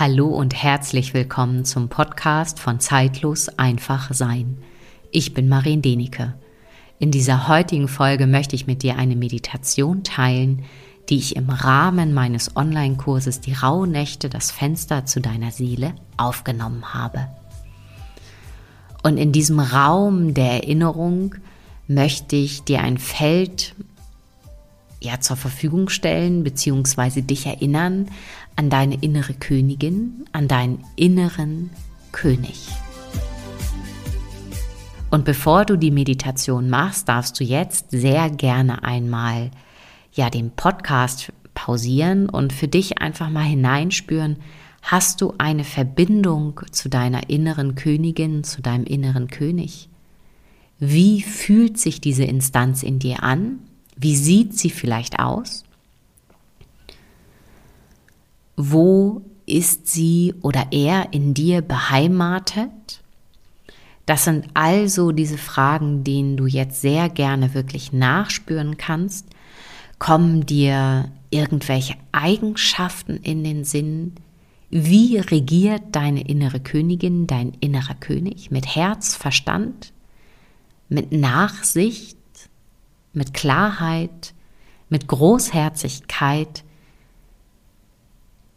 Hallo und herzlich willkommen zum Podcast von Zeitlos einfach sein. Ich bin Marien Denike. In dieser heutigen Folge möchte ich mit dir eine Meditation teilen, die ich im Rahmen meines Online-Kurses Die Rauhnächte, das Fenster zu deiner Seele aufgenommen habe. Und in diesem Raum der Erinnerung möchte ich dir ein Feld ja zur Verfügung stellen, beziehungsweise dich erinnern an deine innere Königin, an deinen inneren König. Und bevor du die Meditation machst, darfst du jetzt sehr gerne einmal ja den Podcast pausieren und für dich einfach mal hineinspüren, hast du eine Verbindung zu deiner inneren Königin, zu deinem inneren König? Wie fühlt sich diese Instanz in dir an? Wie sieht sie vielleicht aus? Wo ist sie oder er in dir beheimatet? Das sind also diese Fragen, denen du jetzt sehr gerne wirklich nachspüren kannst. Kommen dir irgendwelche Eigenschaften in den Sinn? Wie regiert deine innere Königin, dein innerer König? Mit Herz, Verstand, mit Nachsicht, mit Klarheit, mit Großherzigkeit,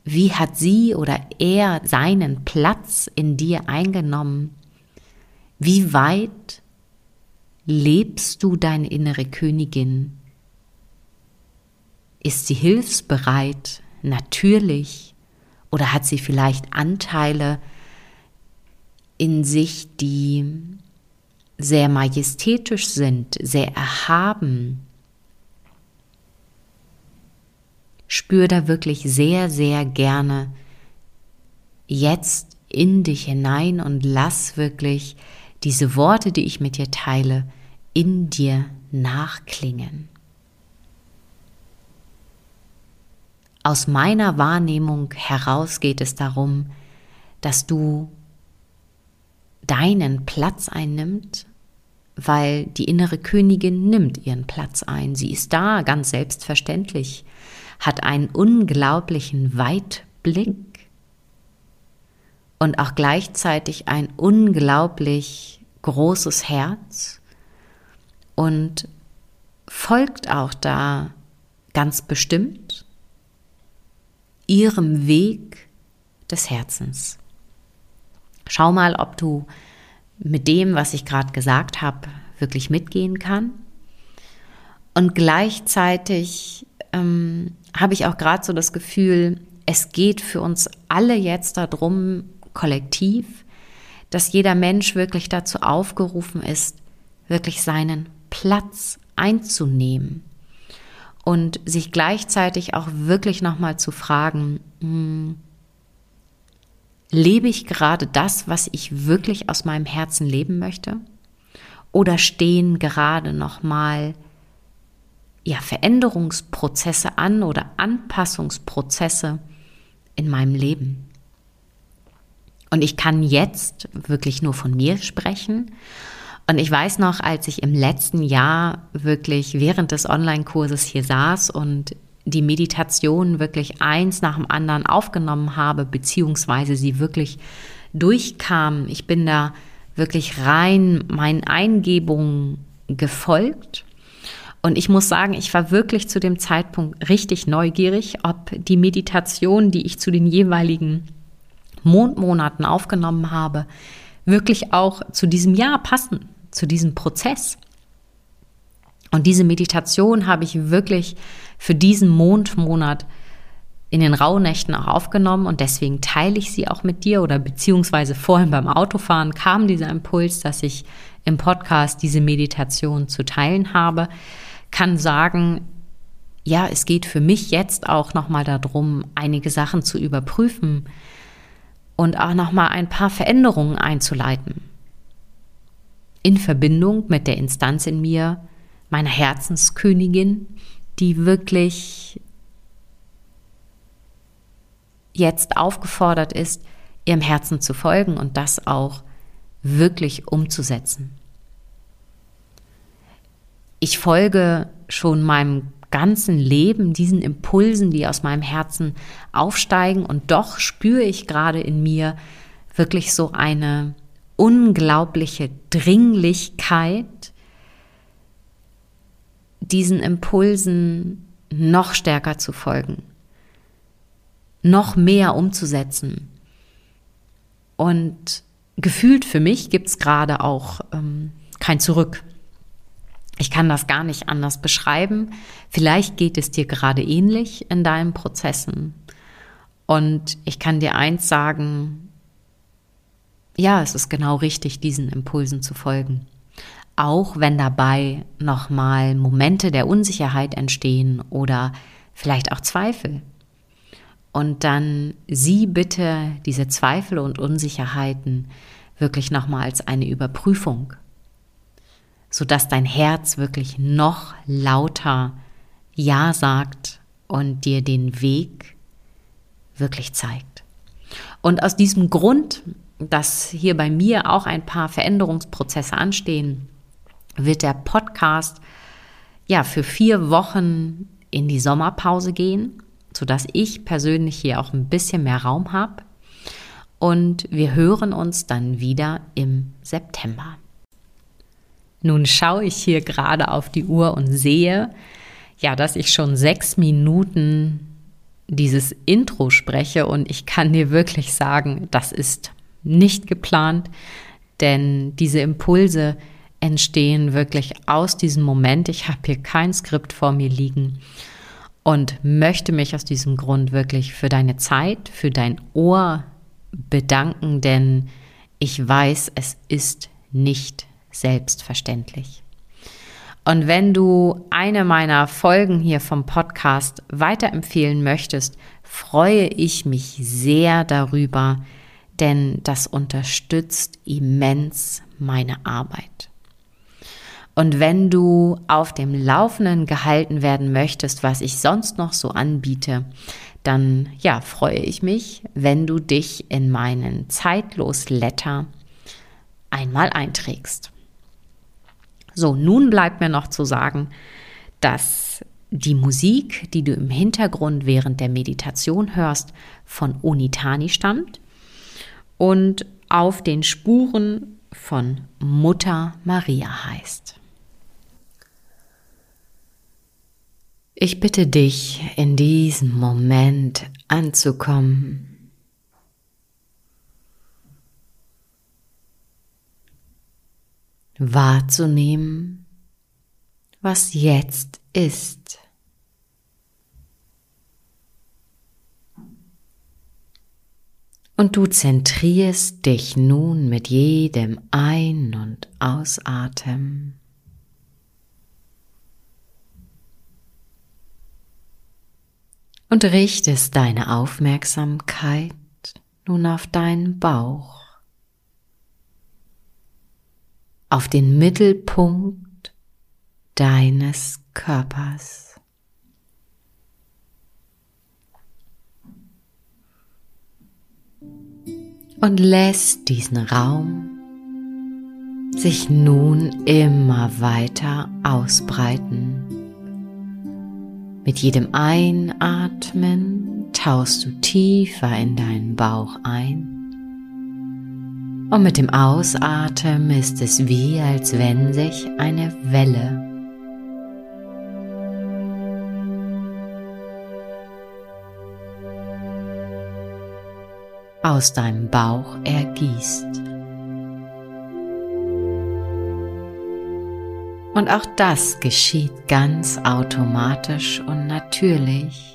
wie hat sie oder er seinen Platz in dir eingenommen? Wie weit lebst du deine innere Königin? Ist sie hilfsbereit, natürlich, oder hat sie vielleicht Anteile in sich, die sehr majestätisch sind, sehr erhaben, spür da wirklich sehr, sehr gerne jetzt in dich hinein und lass wirklich diese Worte, die ich mit dir teile, in dir nachklingen. Aus meiner Wahrnehmung heraus geht es darum, dass du deinen Platz einnimmt, weil die innere Königin nimmt ihren Platz ein. Sie ist da, ganz selbstverständlich hat einen unglaublichen Weitblick und auch gleichzeitig ein unglaublich großes Herz und folgt auch da ganz bestimmt ihrem Weg des Herzens. Schau mal, ob du mit dem, was ich gerade gesagt habe, wirklich mitgehen kann. Und gleichzeitig ähm, habe ich auch gerade so das Gefühl, es geht für uns alle jetzt darum, kollektiv, dass jeder Mensch wirklich dazu aufgerufen ist, wirklich seinen Platz einzunehmen und sich gleichzeitig auch wirklich nochmal zu fragen, hm, lebe ich gerade das, was ich wirklich aus meinem Herzen leben möchte? Oder stehen gerade nochmal ja, Veränderungsprozesse an oder Anpassungsprozesse in meinem Leben. Und ich kann jetzt wirklich nur von mir sprechen. Und ich weiß noch, als ich im letzten Jahr wirklich während des Online-Kurses hier saß und die Meditation wirklich eins nach dem anderen aufgenommen habe, beziehungsweise sie wirklich durchkam. Ich bin da wirklich rein meinen Eingebungen gefolgt und ich muss sagen, ich war wirklich zu dem Zeitpunkt richtig neugierig, ob die Meditation, die ich zu den jeweiligen Mondmonaten aufgenommen habe, wirklich auch zu diesem Jahr passen, zu diesem Prozess. Und diese Meditation habe ich wirklich für diesen Mondmonat in den Rauhnächten auch aufgenommen. Und deswegen teile ich sie auch mit dir. Oder beziehungsweise vorhin beim Autofahren kam dieser Impuls, dass ich im Podcast diese Meditation zu teilen habe. Kann sagen, ja, es geht für mich jetzt auch nochmal darum, einige Sachen zu überprüfen und auch nochmal ein paar Veränderungen einzuleiten. In Verbindung mit der Instanz in mir, meiner Herzenskönigin, die wirklich jetzt aufgefordert ist, ihrem Herzen zu folgen und das auch wirklich umzusetzen. Ich folge schon meinem ganzen Leben, diesen Impulsen, die aus meinem Herzen aufsteigen. Und doch spüre ich gerade in mir wirklich so eine unglaubliche Dringlichkeit, diesen Impulsen noch stärker zu folgen, noch mehr umzusetzen. Und gefühlt für mich gibt es gerade auch ähm, kein Zurück. Ich kann das gar nicht anders beschreiben. Vielleicht geht es dir gerade ähnlich in deinen Prozessen. Und ich kann dir eins sagen, ja, es ist genau richtig, diesen Impulsen zu folgen. Auch wenn dabei nochmal Momente der Unsicherheit entstehen oder vielleicht auch Zweifel. Und dann sieh bitte diese Zweifel und Unsicherheiten wirklich nochmal als eine Überprüfung sodass dein Herz wirklich noch lauter Ja sagt und dir den Weg wirklich zeigt. Und aus diesem Grund, dass hier bei mir auch ein paar Veränderungsprozesse anstehen, wird der Podcast ja für vier Wochen in die Sommerpause gehen, sodass ich persönlich hier auch ein bisschen mehr Raum habe. Und wir hören uns dann wieder im September. Nun schaue ich hier gerade auf die Uhr und sehe, ja, dass ich schon sechs Minuten dieses Intro spreche und ich kann dir wirklich sagen, das ist nicht geplant, denn diese Impulse entstehen wirklich aus diesem Moment. Ich habe hier kein Skript vor mir liegen und möchte mich aus diesem Grund wirklich für deine Zeit, für dein Ohr bedanken, denn ich weiß, es ist nicht selbstverständlich. Und wenn du eine meiner Folgen hier vom Podcast weiterempfehlen möchtest, freue ich mich sehr darüber, denn das unterstützt immens meine Arbeit. Und wenn du auf dem Laufenden gehalten werden möchtest, was ich sonst noch so anbiete, dann ja, freue ich mich, wenn du dich in meinen Zeitlos Letter einmal einträgst. So, nun bleibt mir noch zu sagen, dass die Musik, die du im Hintergrund während der Meditation hörst, von Onitani stammt und auf den Spuren von Mutter Maria heißt. Ich bitte dich, in diesem Moment anzukommen wahrzunehmen, was jetzt ist. Und du zentrierst dich nun mit jedem Ein- und Ausatmen. Und richtest deine Aufmerksamkeit nun auf deinen Bauch. auf den Mittelpunkt deines Körpers. Und lässt diesen Raum sich nun immer weiter ausbreiten. Mit jedem Einatmen tauchst du tiefer in deinen Bauch ein und mit dem Ausatmen ist es wie, als wenn sich eine Welle aus deinem Bauch ergießt. Und auch das geschieht ganz automatisch und natürlich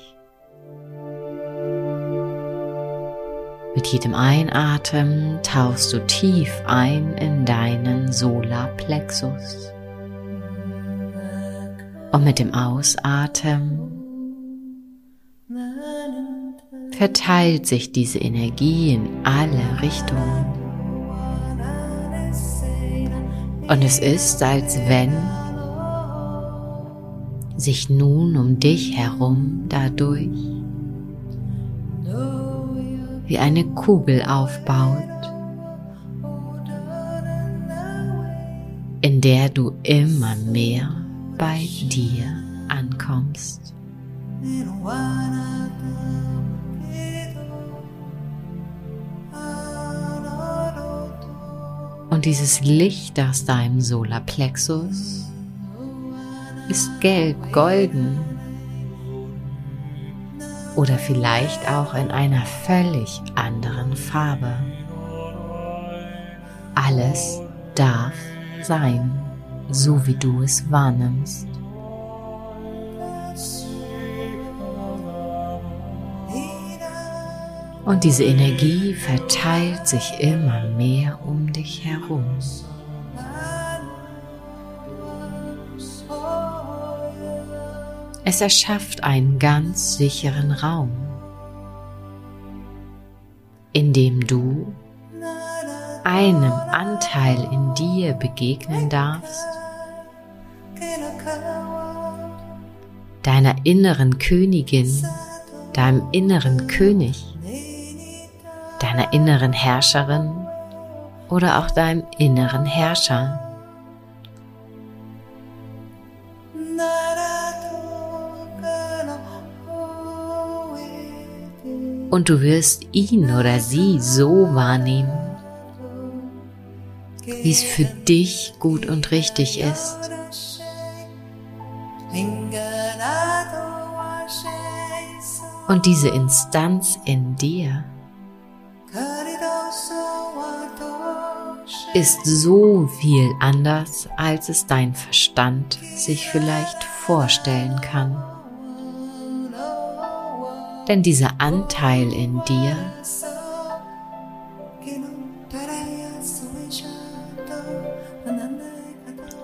Mit jedem Einatmen tauchst du tief ein in deinen Solarplexus. Und mit dem Ausatmen verteilt sich diese Energie in alle Richtungen. Und es ist, als wenn sich nun um dich herum dadurch wie eine Kugel aufbaut, in der du immer mehr bei dir ankommst. Und dieses Licht aus deinem Solarplexus ist gelb, golden oder vielleicht auch in einer völlig anderen Farbe. Alles darf sein, so wie du es wahrnimmst. Und diese Energie verteilt sich immer mehr um dich herum. Es erschafft einen ganz sicheren Raum, in dem du einem Anteil in dir begegnen darfst, deiner inneren Königin, deinem inneren König, deiner inneren Herrscherin oder auch deinem inneren Herrscher. Und du wirst ihn oder sie so wahrnehmen, wie es für dich gut und richtig ist. Und diese Instanz in dir ist so viel anders, als es dein Verstand sich vielleicht vorstellen kann. Denn dieser Anteil in dir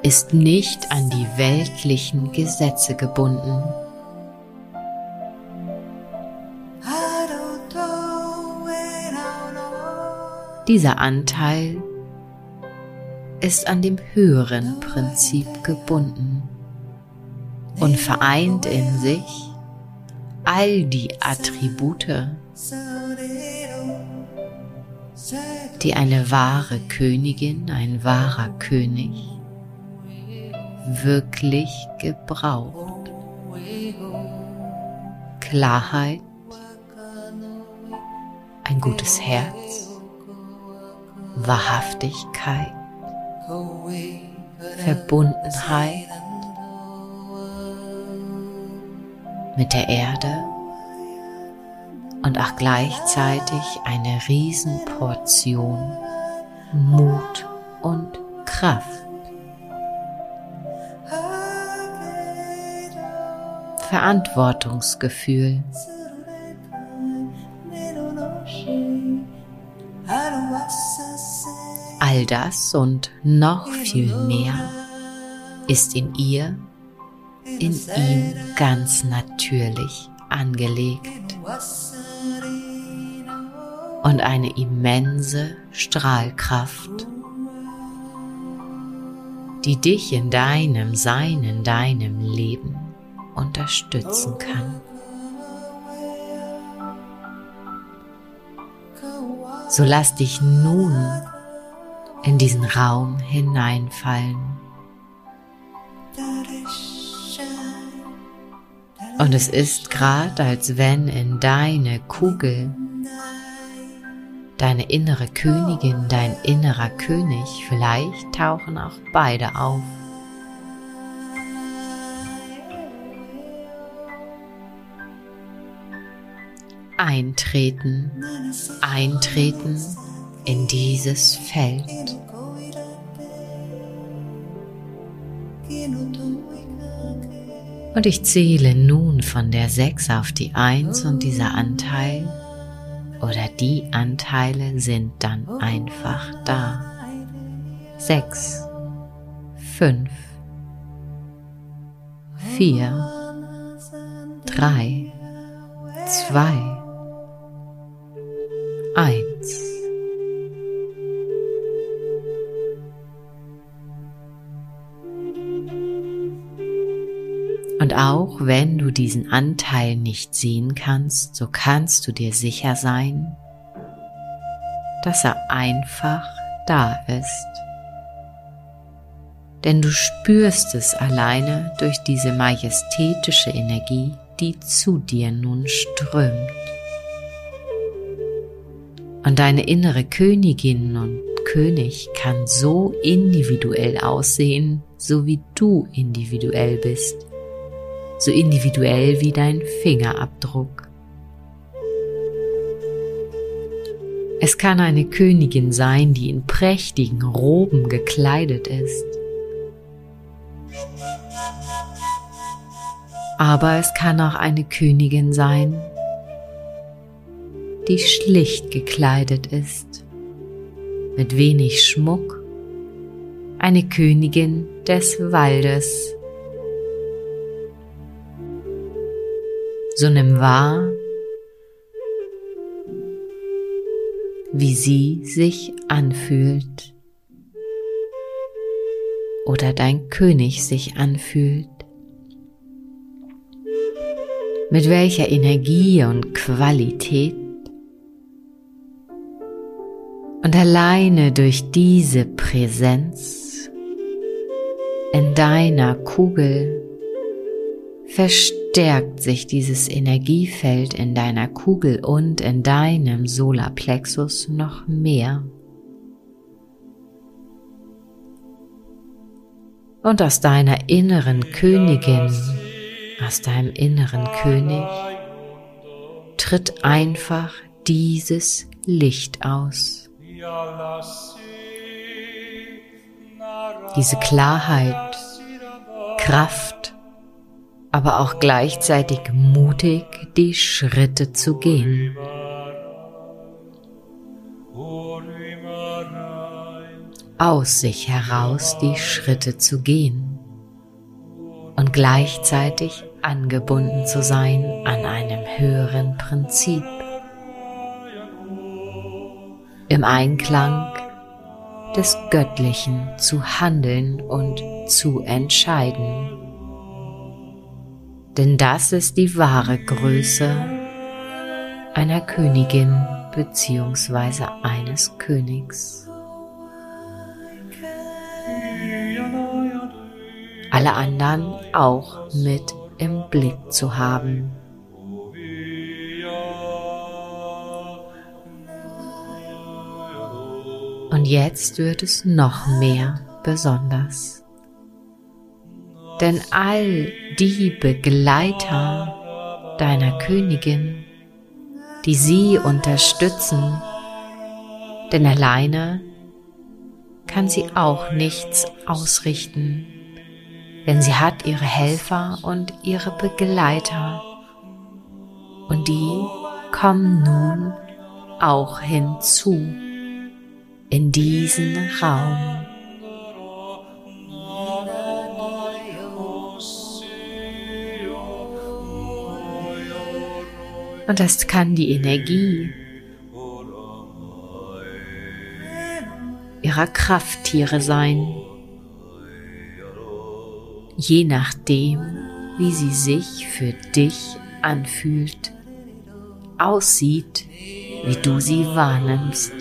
ist nicht an die weltlichen Gesetze gebunden. Dieser Anteil ist an dem höheren Prinzip gebunden und vereint in sich all die Attribute, die eine wahre Königin, ein wahrer König wirklich gebraucht. Klarheit, ein gutes Herz, Wahrhaftigkeit, Verbundenheit mit der Erde und auch gleichzeitig eine Riesenportion Mut und Kraft. Verantwortungsgefühl. All das und noch viel mehr ist in ihr, in ihm ganz natürlich angelegt und eine immense Strahlkraft, die dich in deinem Sein, in deinem Leben unterstützen kann. So lass dich nun in diesen Raum hineinfallen. Und es ist gerade, als wenn in deine Kugel deine innere Königin, dein innerer König, vielleicht tauchen auch beide auf. eintreten, eintreten in dieses Feld. Und ich zähle nun von der 6 auf die 1 und dieser Anteil oder die Anteile sind dann einfach da. 6, 5, 4, 3, 2, eins. Und auch wenn du diesen Anteil nicht sehen kannst, so kannst du dir sicher sein, dass er einfach da ist. denn du spürst es alleine durch diese majestätische Energie, die zu dir nun strömt. Und deine innere Königin und König kann so individuell aussehen, so wie du individuell bist, so individuell wie dein Fingerabdruck. Es kann eine Königin sein, die in prächtigen Roben gekleidet ist. Aber es kann auch eine Königin sein, die schlicht gekleidet ist, mit wenig Schmuck, eine Königin des Waldes. So nimm wahr, wie sie sich anfühlt oder dein König sich anfühlt. Mit welcher Energie und Qualität und alleine durch diese Präsenz in deiner Kugel verstärkt sich dieses Energiefeld in deiner Kugel und in deinem Solarplexus noch mehr. Und aus deiner inneren Königin, aus deinem inneren König, tritt einfach dieses Licht aus. Diese Klarheit, Kraft, aber auch gleichzeitig mutig die Schritte zu gehen. Aus sich heraus die Schritte zu gehen und gleichzeitig angebunden zu sein an einem höheren Prinzip im Einklang des Göttlichen zu handeln und zu entscheiden. Denn das ist die wahre Größe einer Königin bzw. eines Königs. Alle anderen auch mit im Blick zu haben. Und jetzt wird es noch mehr besonders. Denn all die Begleiter deiner Königin, die sie unterstützen, denn alleine kann sie auch nichts ausrichten, denn sie hat ihre Helfer und ihre Begleiter und die kommen nun auch hinzu in diesen Raum. Und das kann die Energie ihrer Krafttiere sein, je nachdem, wie sie sich für dich anfühlt, aussieht, wie du sie wahrnimmst.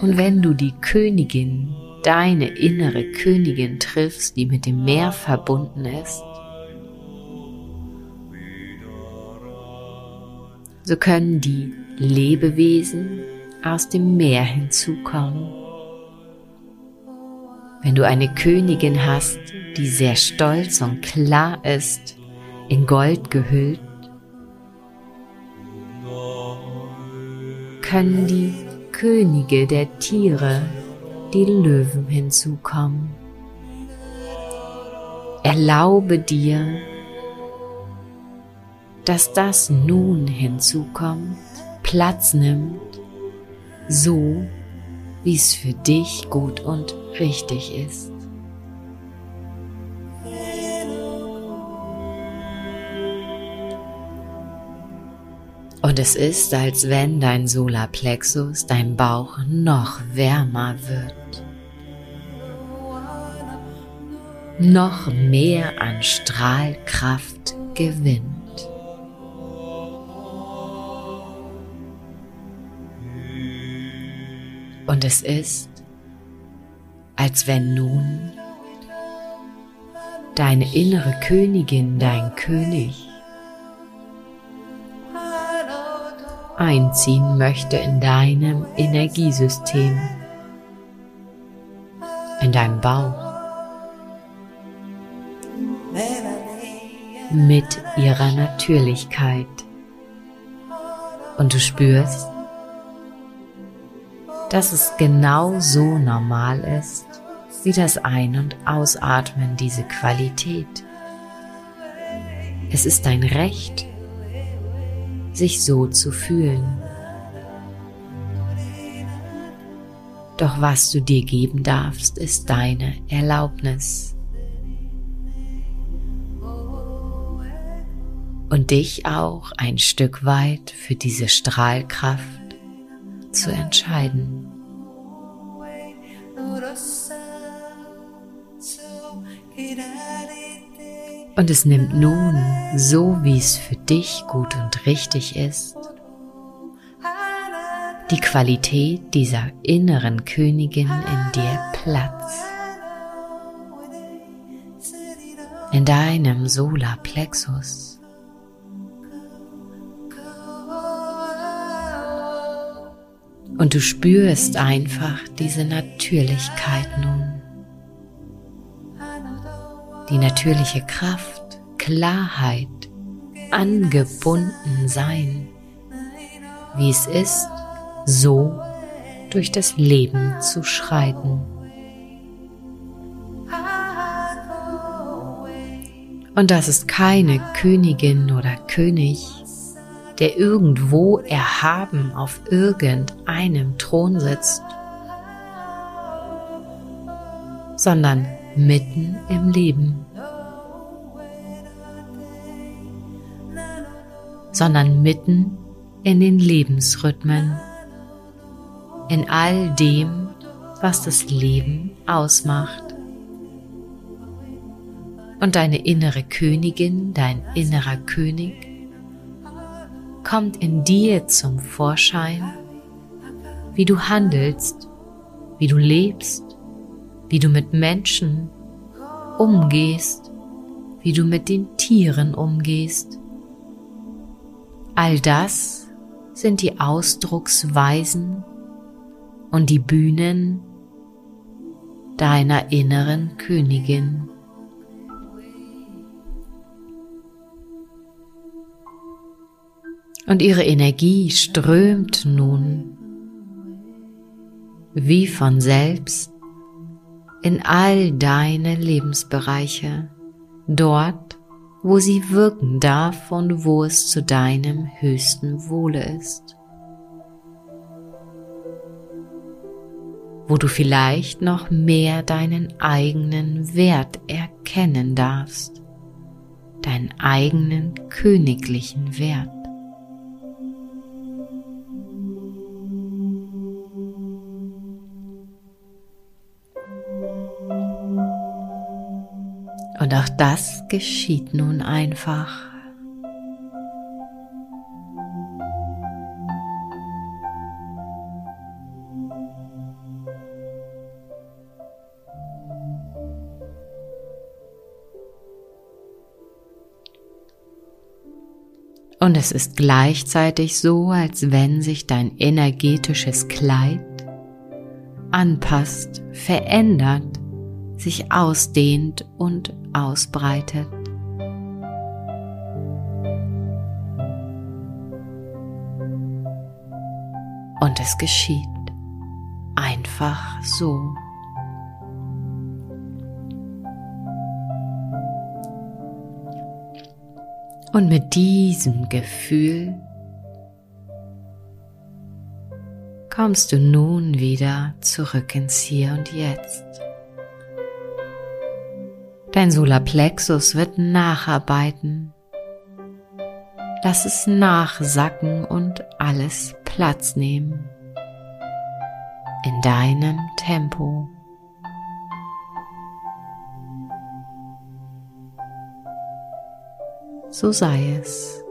Und wenn du die Königin, deine innere Königin triffst, die mit dem Meer verbunden ist, so können die Lebewesen aus dem Meer hinzukommen. Wenn du eine Königin hast, die sehr stolz und klar ist, in Gold gehüllt, können die Könige der Tiere, die Löwen hinzukommen. Erlaube dir, dass das nun hinzukommt, Platz nimmt, so wie es für dich gut und richtig ist. Und es ist, als wenn dein Solarplexus, dein Bauch noch wärmer wird. Noch mehr an Strahlkraft gewinnt. Und es ist, als wenn nun deine innere Königin, dein König einziehen möchte in deinem Energiesystem, in deinem Bauch, mit ihrer Natürlichkeit. Und du spürst, dass es genau so normal ist, wie das Ein- und Ausatmen diese Qualität. Es ist dein Recht, sich so zu fühlen. Doch was du dir geben darfst, ist deine Erlaubnis. Und dich auch ein Stück weit für diese Strahlkraft zu entscheiden. Und es nimmt nun, so wie es für dich gut und richtig ist, die Qualität dieser inneren Königin in dir Platz. In deinem Solarplexus. Und du spürst einfach diese Natürlichkeit nun die natürliche Kraft, Klarheit, angebunden sein, wie es ist, so durch das Leben zu schreiten. Und das ist keine Königin oder König, der irgendwo erhaben auf irgendeinem Thron sitzt, sondern mitten im Leben, sondern mitten in den Lebensrhythmen, in all dem, was das Leben ausmacht. Und deine innere Königin, dein innerer König, kommt in dir zum Vorschein, wie du handelst, wie du lebst, wie du mit Menschen umgehst, wie du mit den Tieren umgehst. All das sind die Ausdrucksweisen und die Bühnen deiner inneren Königin. Und ihre Energie strömt nun wie von selbst in all deine Lebensbereiche, dort, wo sie wirken darf und wo es zu deinem höchsten Wohle ist. Wo du vielleicht noch mehr deinen eigenen Wert erkennen darfst, deinen eigenen königlichen Wert. Und auch das geschieht nun einfach. Und es ist gleichzeitig so, als wenn sich dein energetisches Kleid anpasst, verändert, sich ausdehnt und ausbreitet. Und es geschieht einfach so. Und mit diesem Gefühl kommst du nun wieder zurück ins Hier und Jetzt. Dein Solarplexus wird nacharbeiten. Lass es nachsacken und alles Platz nehmen. In deinem Tempo. So sei es.